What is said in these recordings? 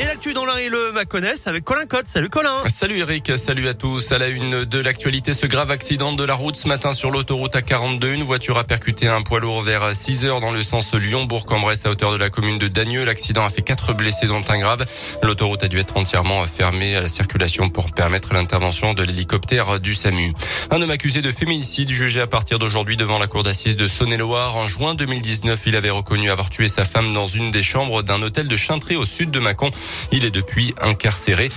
Et l'actu dans l'un et le Maconnais avec Colin Cotte. Salut Colin. Salut Eric, salut à tous. À la une de l'actualité, ce grave accident de la route ce matin sur l'autoroute A42. Une voiture a percuté un poids lourd vers 6 heures dans le sens Lyon-Bourg-en-Bresse à hauteur de la commune de Dagneux. L'accident a fait quatre blessés dont un grave. L'autoroute a dû être entièrement fermée à la circulation pour permettre l'intervention de l'hélicoptère du SAMU. Un homme accusé de féminicide jugé à partir d'aujourd'hui devant la cour d'assises de Saône-et-Loire. En juin 2019, il avait reconnu avoir tué sa femme dans une des chambres d'un hôtel de Chintré au sud de Mâcon. Il est depuis incarcéré.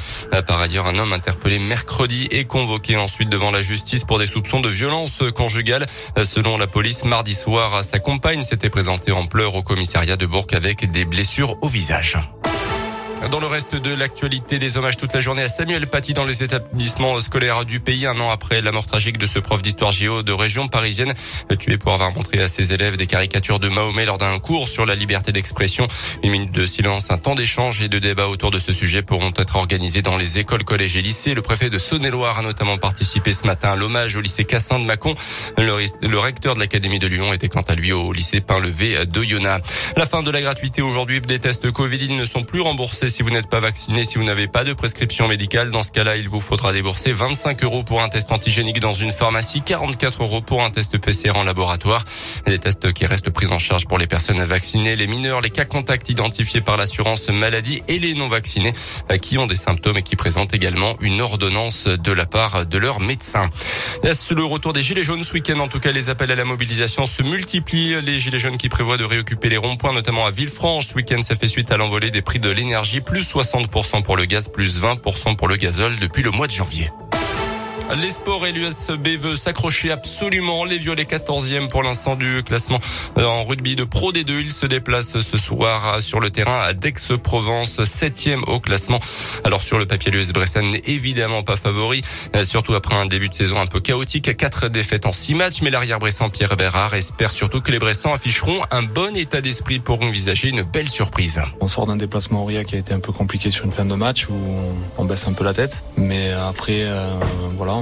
Par ailleurs, un homme interpellé mercredi est convoqué ensuite devant la justice pour des soupçons de violence conjugale. Selon la police, mardi soir, sa compagne s'était présentée en pleurs au commissariat de Bourg avec des blessures au visage. Dans le reste de l'actualité, des hommages toute la journée à Samuel Paty dans les établissements scolaires du pays, un an après la mort tragique de ce prof d'histoire géo de région parisienne, tué pour avoir montré à ses élèves des caricatures de Mahomet lors d'un cours sur la liberté d'expression. Une minute de silence, un temps d'échange et de débat autour de ce sujet pourront être organisés dans les écoles, collèges et lycées. Le préfet de Saône-et-Loire a notamment participé ce matin à l'hommage au lycée Cassin de Mâcon. Le, recteur de l'Académie de Lyon était quant à lui au lycée Pain-Levé de. La fin de la gratuité aujourd'hui des tests Covid, ne sont plus remboursés si vous n'êtes pas vacciné, si vous n'avez pas de prescription médicale. Dans ce cas-là, il vous faudra débourser 25 euros pour un test antigénique dans une pharmacie, 44 euros pour un test PCR en laboratoire. Des tests qui restent pris en charge pour les personnes vaccinées, les mineurs, les cas contacts identifiés par l'assurance maladie et les non vaccinés euh, qui ont des symptômes et qui présentent également une ordonnance de la part de leur médecin. Le retour des Gilets jaunes ce week-end, en tout cas, les appels à la mobilisation se multiplient. Les Gilets jaunes qui prévoient de réoccuper les ronds-points, notamment à Villefranche. Ce week-end, ça fait suite à l'envolée des prix de l'énergie, plus 60% pour le gaz, plus 20% pour le gazole depuis le mois de janvier. Les sports et l'USB veut s'accrocher absolument. Les Violets 14e pour l'instant du classement euh, en rugby de Pro D2. Ils se déplacent ce soir sur le terrain à Dex-Provence, 7e au classement. Alors sur le papier, l'US Bressan n'est évidemment pas favori, euh, surtout après un début de saison un peu chaotique. Quatre défaites en six matchs, mais l'arrière Bressan Pierre Bérard espère surtout que les Bressans afficheront un bon état d'esprit pour envisager une belle surprise. On sort d'un déplacement Auria qui a été un peu compliqué sur une fin de match où on baisse un peu la tête, mais après, euh, voilà,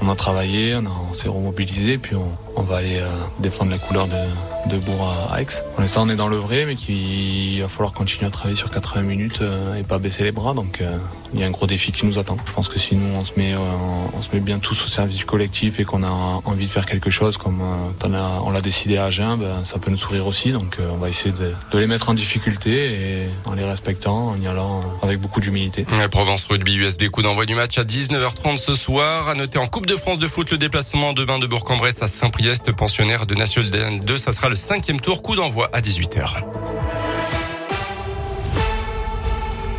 on, a travaillé, on, s'est remobilisé, puis on, va aller euh, défendre la couleur de, Bourg à Aix. Pour l'instant, on est dans le vrai, mais il va falloir continuer à travailler sur 80 minutes euh, et pas baisser les bras. Donc, euh, il y a un gros défi qui nous attend. Je pense que si nous, on se met, on se met bien tous au service du collectif et qu'on a envie de faire quelque chose comme on l'a décidé à Agen, ben, ça peut nous sourire aussi. Donc, on va essayer de, les mettre en difficulté et en les respectant, en y allant avec beaucoup d'humilité. Provence Rugby USB, coup d'envoi du match à 19h30 ce soir. À noter en Coupe de France de foot le déplacement de bain de Bourg-en-Bresse à Saint-Priest, pensionnaire de National 2. Ça sera le cinquième tour, coup d'envoi à 18h.